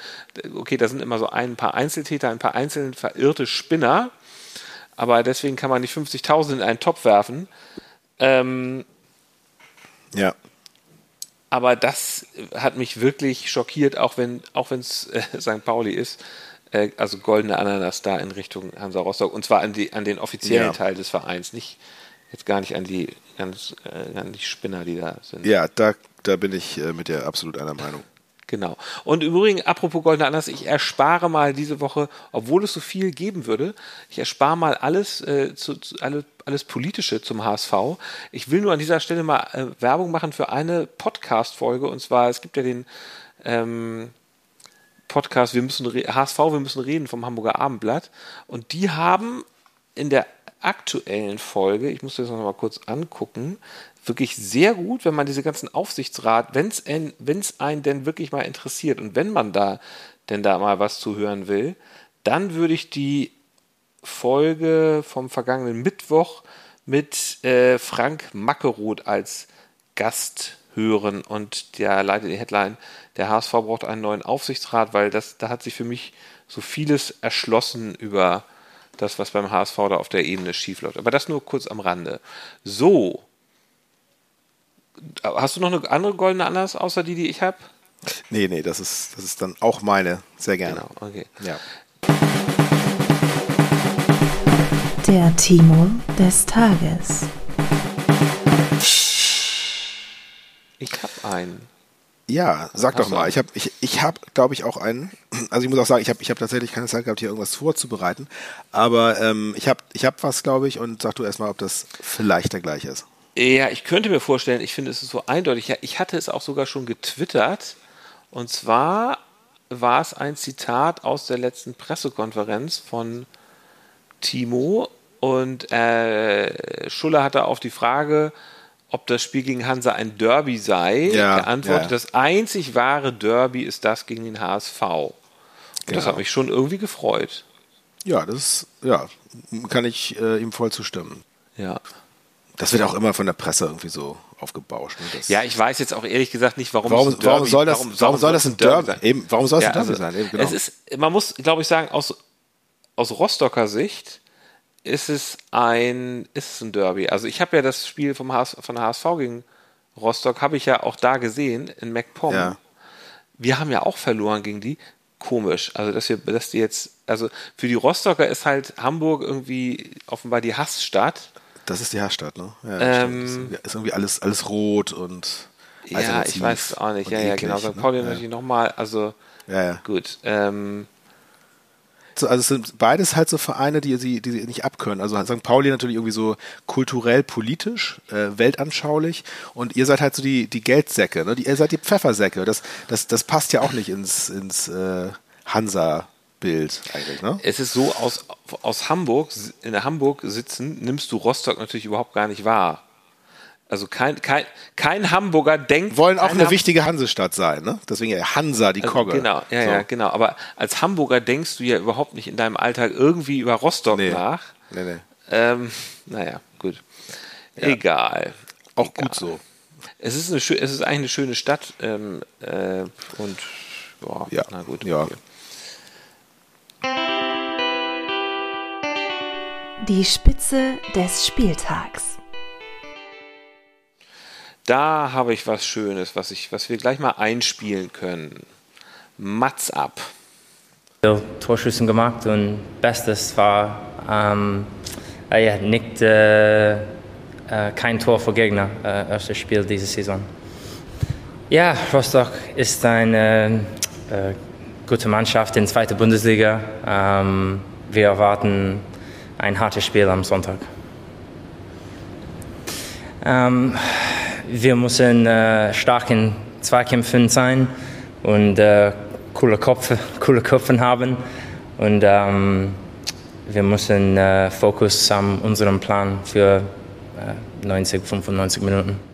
okay, da sind immer so ein paar Einzeltäter, ein paar einzelne verirrte Spinner, aber deswegen kann man nicht 50.000 in einen Topf werfen. Ähm, ja. Aber das hat mich wirklich schockiert, auch wenn auch es äh, *laughs* St. Pauli ist. Äh, also goldene Ananas da in Richtung Hansa Rostock. Und zwar an, die, an den offiziellen ja. Teil des Vereins, nicht jetzt gar nicht an die, ganz, äh, an die Spinner, die da sind. Ja, da, da bin ich äh, mit dir absolut einer Meinung. Genau. Und übrigens, apropos Goldene Ananas, ich erspare mal diese Woche, obwohl es so viel geben würde, ich erspare mal alles, äh, zu, zu, alle, alles Politische zum HSV. Ich will nur an dieser Stelle mal äh, Werbung machen für eine Podcast-Folge. Und zwar, es gibt ja den ähm, Podcast wir müssen HSV, wir müssen reden vom Hamburger Abendblatt. Und die haben in der aktuellen Folge, ich muss das noch mal kurz angucken, wirklich sehr gut, wenn man diese ganzen Aufsichtsrat, wenn es einen denn wirklich mal interessiert und wenn man da denn da mal was zu hören will, dann würde ich die Folge vom vergangenen Mittwoch mit äh, Frank Mackeroth als Gast hören und der leitet die Headline, der HSV braucht einen neuen Aufsichtsrat, weil das, da hat sich für mich so vieles erschlossen über das, was beim HSV da auf der Ebene schiefläuft. Aber das nur kurz am Rande. So, Hast du noch eine andere goldene Ananas, außer die, die ich habe? Nee, nee, das ist, das ist dann auch meine. Sehr gerne. Genau, okay. Ja. Der Timo des Tages. Ich habe einen. Ja, sag Hast doch mal. Ich habe, ich, ich hab, glaube ich, auch einen. Also ich muss auch sagen, ich habe ich hab tatsächlich keine Zeit gehabt, hier irgendwas vorzubereiten. Aber ähm, ich habe ich hab was, glaube ich, und sag du erstmal, ob das vielleicht der gleiche ist. Ja, ich könnte mir vorstellen, ich finde es ist so eindeutig. Ich hatte es auch sogar schon getwittert. Und zwar war es ein Zitat aus der letzten Pressekonferenz von Timo. Und äh, Schuller hatte auf die Frage, ob das Spiel gegen Hansa ein Derby sei, Ja, geantwortet, ja. das einzig wahre Derby ist das gegen den HSV. Und das Genau. hat mich schon irgendwie gefreut. Ja, das ja, kann ich äh, ihm voll zustimmen. Ja. Das wird auch immer von der Presse irgendwie so aufgebauscht. Ne? Ja, ich weiß jetzt auch ehrlich gesagt nicht, warum, warum, es ein warum Derby- soll das, warum, soll das ein Derby, sein? Eben, warum soll es Ja, ein Derby also, sein? Eben, genau. Es ist, man muss, glaube ich, sagen, aus, aus Rostocker Sicht ist es ein, ist es ein Derby. Also ich habe ja das Spiel vom HS, von der HSV gegen Rostock, habe ich ja auch da gesehen, in MacPom. Ja. Wir haben ja auch verloren gegen die. Komisch. Also, dass wir, dass die jetzt, also für die Rostocker ist halt Hamburg irgendwie offenbar die Hassstadt. Das ist die Herstadt, ne? Ja, Ähm, ist, ist irgendwie alles, alles rot und Ja, ich weiß auch nicht. Ja, ja, eklig, genau. St. ne? Pauli ja. natürlich nochmal. Also, Ja, ja. gut. Ähm, So, Also es sind beides halt so Vereine, die sie, die sie nicht abkönnen. Also St. Pauli natürlich irgendwie so kulturell, politisch, äh, weltanschaulich und ihr seid halt so die, die Geldsäcke, ne? die, ihr seid die Pfeffersäcke. Das, das, das passt ja auch nicht ins, ins äh, Hansa-Bild eigentlich, ne? es ist so, aus, aus Hamburg, in Hamburg sitzen, nimmst du Rostock natürlich überhaupt gar nicht wahr. Also kein, kein, kein Hamburger denkt. Wollen auch eine Ham- wichtige Hansestadt sein, ne? Deswegen ja Hansa, die also, Kogge. Genau, ja, so. ja, genau. Aber als Hamburger denkst du ja überhaupt nicht in deinem Alltag irgendwie über Rostock Nee. nach. Nee, nee. Ähm, naja, gut. Egal. Auch Egal. gut so. Es ist, eine, es ist eigentlich eine schöne Stadt ähm, äh, und boah, Ja, na gut. ja. okay. Die Spitze des Spieltags. Da habe ich was Schönes, was, ich, was wir gleich mal einspielen können. Mats ab. Veel Torschüssen gemacht und Bestes war ähm, äh, ja, nicht äh, äh, kein Tor für Gegner, äh, erstes Spiel diese Saison. Ja, Rostock ist eine äh, gute Mannschaft in zweiter Bundesliga. Ähm, wir erwarten ein hartes Spiel am Sonntag. Ähm, wir müssen äh, stark in Zweikämpfen sein und äh, coole Köpfe, *laughs* coole Köpfe haben. Und ähm, wir müssen äh, Fokus an unserem Plan für äh, 90, 95 Minuten.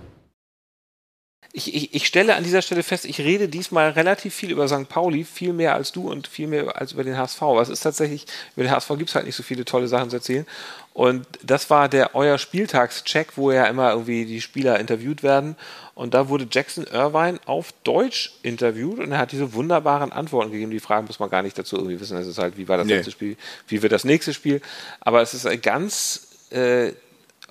Ich, ich, ich stelle an dieser Stelle fest, ich rede diesmal relativ viel über St. Pauli, viel mehr als du und viel mehr als über den HSV. Aber es ist tatsächlich, über den HSV gibt es halt nicht so viele tolle Sachen zu erzählen. Und das war der euer Spieltagscheck, wo ja immer irgendwie die Spieler interviewt werden. Und da wurde Jackson Irvine auf Deutsch interviewt und er hat diese wunderbaren Antworten gegeben. Die Fragen muss man gar nicht dazu irgendwie wissen. Es ist halt, wie war das Nee. letzte Spiel, wie wird das nächste Spiel. Aber es ist ganz äh,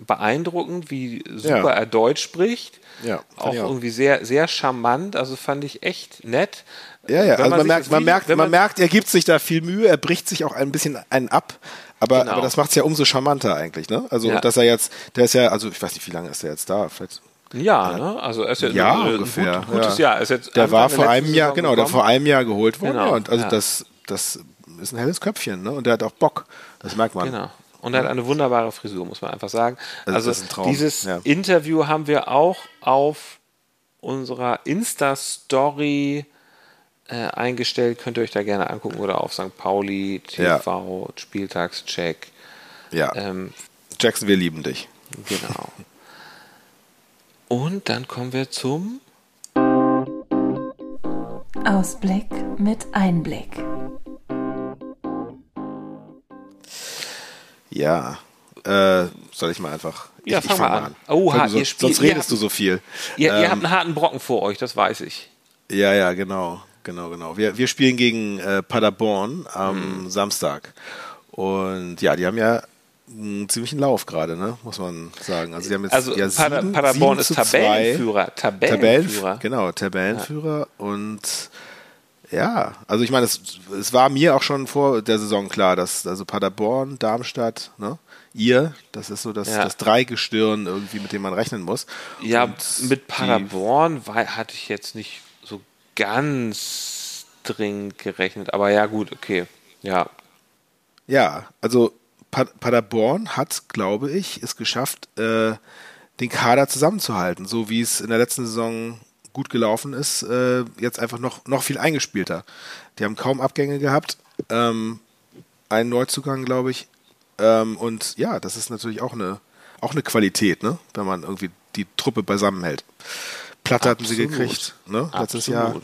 beeindruckend, wie super Ja. er Deutsch spricht. Ja, auch irgendwie sehr, sehr charmant. Also fand ich echt nett. Ja, ja, Wenn also man, sich merkt, man, merkt, wenn man merkt, er gibt sich da viel Mühe, er bricht sich auch ein bisschen einen ab, aber, Genau. aber das macht es ja umso charmanter eigentlich, ne? Also, Ja. dass er jetzt, der ist ja, also ich weiß nicht, wie lange ist der jetzt da? Vielleicht, Ja, ne? Also er ist ja, ja, ein ungefähr. Gut, gutes ja. Jahr. Ist jetzt der war der vor einem Jahr, Saison genau, der gekommen. vor einem Jahr geholt worden, Genau, ja, und also ja. das, das ist ein helles Köpfchen, ne? Und der hat auch Bock, das merkt man. Genau. Und er hat eine wunderbare Frisur, muss man einfach sagen. Also Also, das ist ein Traum, dieses ja. Interview haben wir auch auf unserer Insta-Story äh, eingestellt. Könnt ihr euch da gerne angucken oder auf St. Pauli TV, Spieltagscheck. Ja, Ähm, Jackson, wir lieben dich. genau. Und dann kommen wir zum Ausblick mit Einblick. Ja, äh, soll ich mal einfach? Ja, ich, fang ich mal fang an. Oha, du ihr so, spielt- sonst ihr redest du so viel. Ihr, ihr Ähm, habt einen harten Brocken vor euch, das weiß ich. Ja, ja, genau, genau, genau. Wir, wir spielen gegen äh, Paderborn am Mhm. Samstag. Und ja, die haben ja einen ziemlichen Lauf gerade, ne? muss man sagen. Also, die haben jetzt Also ja, sieben, Paderborn sieben ist zu zwei. Tabellenführer. Tabellen, Tabellenführer. genau, Tabellenführer. Und ja, also ich meine, es, es war mir auch schon vor der Saison klar, dass also Paderborn, Darmstadt, ne? ihr, das ist so das, Ja. das Dreigestirn irgendwie, mit dem man rechnen muss. Ja, Und mit Paderborn war, hatte ich jetzt nicht so ganz dringend gerechnet, aber ja, gut, okay. Ja, Ja, also Pa- Paderborn hat, glaube ich, es geschafft, äh, den Kader zusammenzuhalten, so wie es in der letzten Saison gut gelaufen ist, äh, jetzt einfach noch, noch viel eingespielter. Die haben kaum Abgänge gehabt, ähm, einen Neuzugang, glaube ich. Ähm, und ja, das ist natürlich auch eine, auch eine Qualität, ne? wenn man irgendwie die Truppe beisammenhält. Platte hatten sie Absolut. gekriegt, ne, letztes Absolut. Jahr.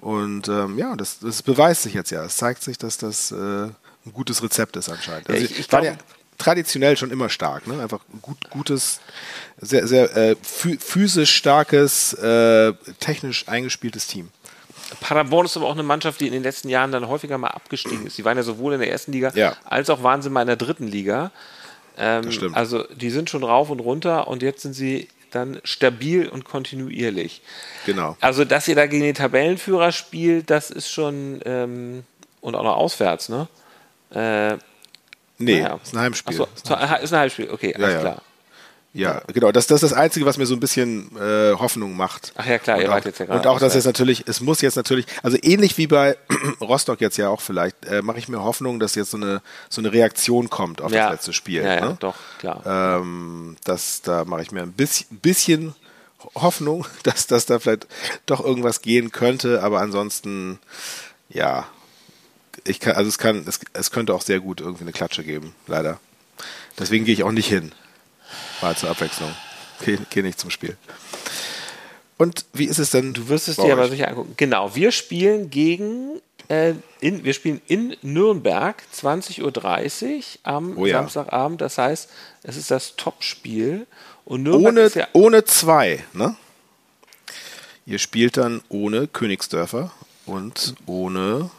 Und ähm, ja, das, das beweist sich jetzt ja. Es zeigt sich, dass das äh, ein gutes Rezept ist anscheinend. Ja, Also, ich- ich waren glaub- ja traditionell schon immer stark, ne? Einfach gut, gutes, sehr, sehr äh, phy- physisch starkes, äh, technisch eingespieltes Team. Paderborn ist aber auch eine Mannschaft, die in den letzten Jahren dann häufiger mal abgestiegen ist. Die waren ja sowohl in der ersten Liga Ja. als auch waren sie mal in der dritten Liga. Ähm. Also die sind schon rauf und runter und jetzt sind sie dann stabil und kontinuierlich. Genau. Also, dass ihr da gegen den Tabellenführer spielt, das ist schon ähm, und auch noch auswärts, ne? Äh, Nee, naja. ist ein Heimspiel. So, ist ein Heimspiel, okay, alles ja. klar. Ja, genau. Das, das ist das Einzige, was mir so ein bisschen äh, Hoffnung macht. Ach ja, klar, und ihr wart jetzt ja gerade Und auch, dass jetzt natürlich, es muss jetzt natürlich, also ähnlich wie bei *clears throat* Rostock jetzt ja auch vielleicht, äh, mache ich mir Hoffnung, dass jetzt so eine, so eine Reaktion kommt auf Ja. das letzte Spiel. Ja, ja, ne? doch, klar. Ähm, das, da mache ich mir ein bisschen, bisschen Hoffnung, *laughs* dass, dass da vielleicht doch irgendwas gehen könnte, aber ansonsten, ja, ich kann, also es kann, es, es könnte auch sehr gut irgendwie eine Klatsche geben, leider. Deswegen gehe ich auch nicht hin. Mal zur Abwechslung. Gehe geh nicht zum Spiel. Und wie ist es denn? Du wirst es dir aber sicher angucken. Genau, wir spielen gegen, äh, in, wir spielen in Nürnberg 20.30 Uhr am Oh ja. Samstagabend. Das heißt, es ist das Topspiel. Und Nürnberg ohne, ja ohne zwei, ne? Ihr spielt dann ohne Königsdörfer und ohne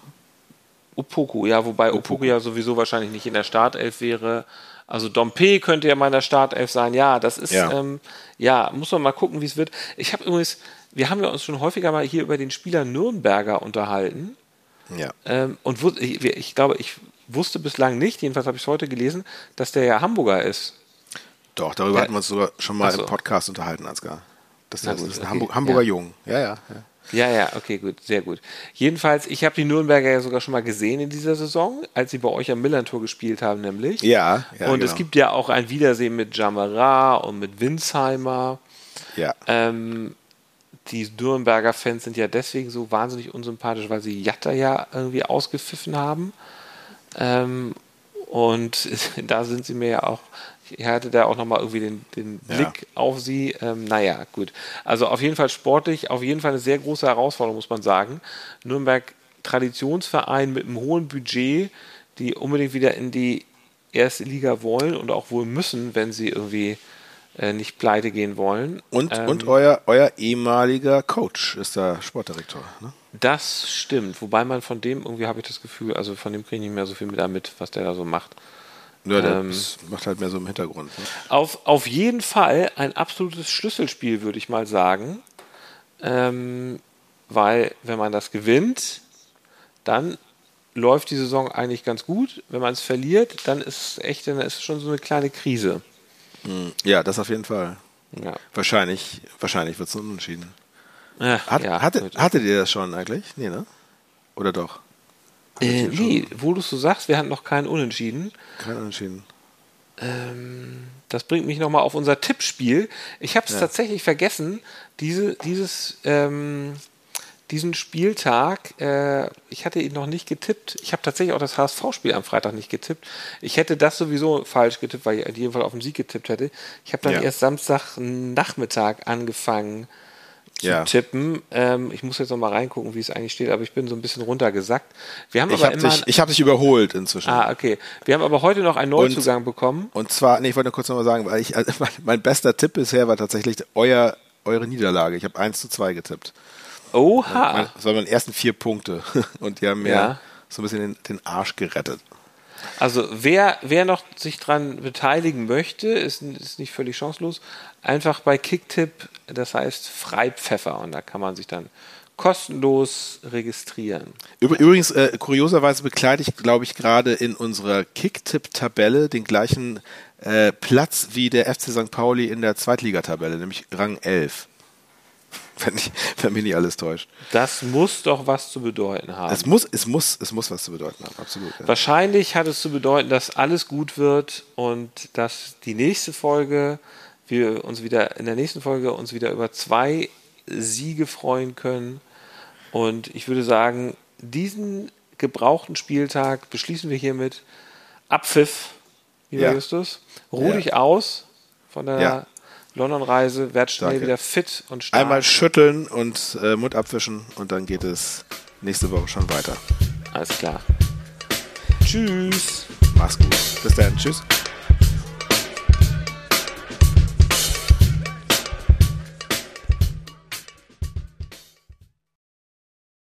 Opoku, ja, wobei Opoku ja sowieso wahrscheinlich nicht in der Startelf wäre. Also Dompe könnte ja mal in der Startelf sein. Ja, das ist, Ja. ähm, ja muss man mal gucken, wie es wird. Ich habe übrigens, wir haben ja uns schon häufiger mal hier über den Spieler Nürnberger unterhalten. ja. Ähm, und ich, ich glaube, ich wusste bislang nicht, jedenfalls habe ich es heute gelesen, dass der ja Hamburger ist. Doch, darüber Ja. hatten wir uns sogar schon mal Ach so. im Podcast unterhalten, Ansgar. Das ist, Na das ist ein okay. Hamburg, Hamburger Ja. Jung. Ja, ja. ja. Ja, ja, okay, gut, sehr gut. Jedenfalls, ich habe die Nürnberger ja sogar schon mal gesehen in dieser Saison, als sie bei euch am Millantor gespielt haben, nämlich. Ja, ja, und es genau. gibt ja auch ein Wiedersehen mit Jamara und mit Winsheimer. Ja. Ähm, die Nürnberger Fans sind ja deswegen so wahnsinnig unsympathisch, weil sie Jatta ja irgendwie ausgepfiffen haben. Ähm, und *laughs* da sind sie mir ja auch, ich hatte da auch nochmal irgendwie den, den Ja. Blick auf sie. Ähm, naja, gut. Also auf jeden Fall sportlich, auf jeden Fall eine sehr große Herausforderung, muss man sagen. Nürnberg Traditionsverein mit einem hohen Budget, die unbedingt wieder in die erste Liga wollen und auch wohl müssen, wenn sie irgendwie äh, nicht pleite gehen wollen. Und, Ähm, und euer, euer ehemaliger Coach ist da Sportdirektor. Ne? Das stimmt, wobei man von dem irgendwie habe ich das Gefühl, also von dem kriege ich nicht mehr so viel mit, mit, was der da so macht. Ja, der Ähm, macht halt mehr so im Hintergrund. Ne? Auf, auf jeden Fall ein absolutes Schlüsselspiel, würde ich mal sagen. Ähm, weil, wenn man das gewinnt, dann läuft die Saison eigentlich ganz gut. Wenn man es verliert, dann ist es echt, dann ist es schon so eine kleine Krise. Ja, das auf jeden Fall. Ja. Wahrscheinlich, wahrscheinlich wird es unentschieden. Äh, Hat, ja, hatte, hattet ihr das schon eigentlich? Nee, ne? Oder doch? Äh, nee, wo du es so sagst, wir hatten noch keinen Unentschieden. Kein Unentschieden. Das bringt mich nochmal auf unser Tippspiel. Ich habe es tatsächlich vergessen, diese, dieses, ähm, diesen Spieltag, äh, ich hatte ihn noch nicht getippt. Ich habe tatsächlich auch das HSV-Spiel am Freitag nicht getippt. Ich hätte das sowieso falsch getippt, weil ich in jedem Fall auf den Sieg getippt hätte. Ich habe dann Ja. erst Samstagnachmittag angefangen zu Ja. tippen. Ähm, ich muss jetzt noch mal reingucken, wie es eigentlich steht, aber ich bin so ein bisschen runtergesackt. Wir haben Ich aber habe immer... dich, ich hab dich überholt inzwischen. ah, okay. Wir haben aber heute noch einen Neuzugang bekommen. Und zwar, nee, ich wollte nur kurz nochmal sagen, weil ich, also *laughs* mein, mein bester Tipp bisher war tatsächlich euer, eure Niederlage. Ich habe 1 zu 2 getippt. Oha! Das waren meine ersten vier Punkte. *laughs* Und die haben mir Ja. so ein bisschen den, den Arsch gerettet. Also wer, wer noch sich dran beteiligen möchte, ist, ist nicht völlig chancenlos. Einfach bei Kicktip, das heißt Freipfeffer und da kann man sich dann kostenlos registrieren. Übr- Übrigens, äh, kurioserweise bekleide ich, glaube ich, gerade in unserer Kicktipp-Tabelle den gleichen äh, Platz wie der FC St. Pauli in der Zweitligatabelle, nämlich Rang 11. *laughs* Wenn, ich, wenn mich nicht alles täuscht. Das muss doch was zu bedeuten haben. Es muss, es muss, es muss was zu bedeuten haben, absolut. Ja. Wahrscheinlich hat es zu bedeuten, dass alles gut wird und dass die nächste Folge, wir uns wieder in der nächsten Folge uns wieder über zwei Siege freuen können. Und ich würde sagen, diesen gebrauchten Spieltag beschließen wir hiermit. Abpfiff, lieber Ja. Justus. Ruh Ja. dich aus von der. London-Reise, werd schnell Danke. wieder fit und stark. Einmal schütteln und äh, Mund abwischen und dann geht es nächste Woche schon weiter. Alles klar. Tschüss. Mach's gut. Bis dann. Tschüss.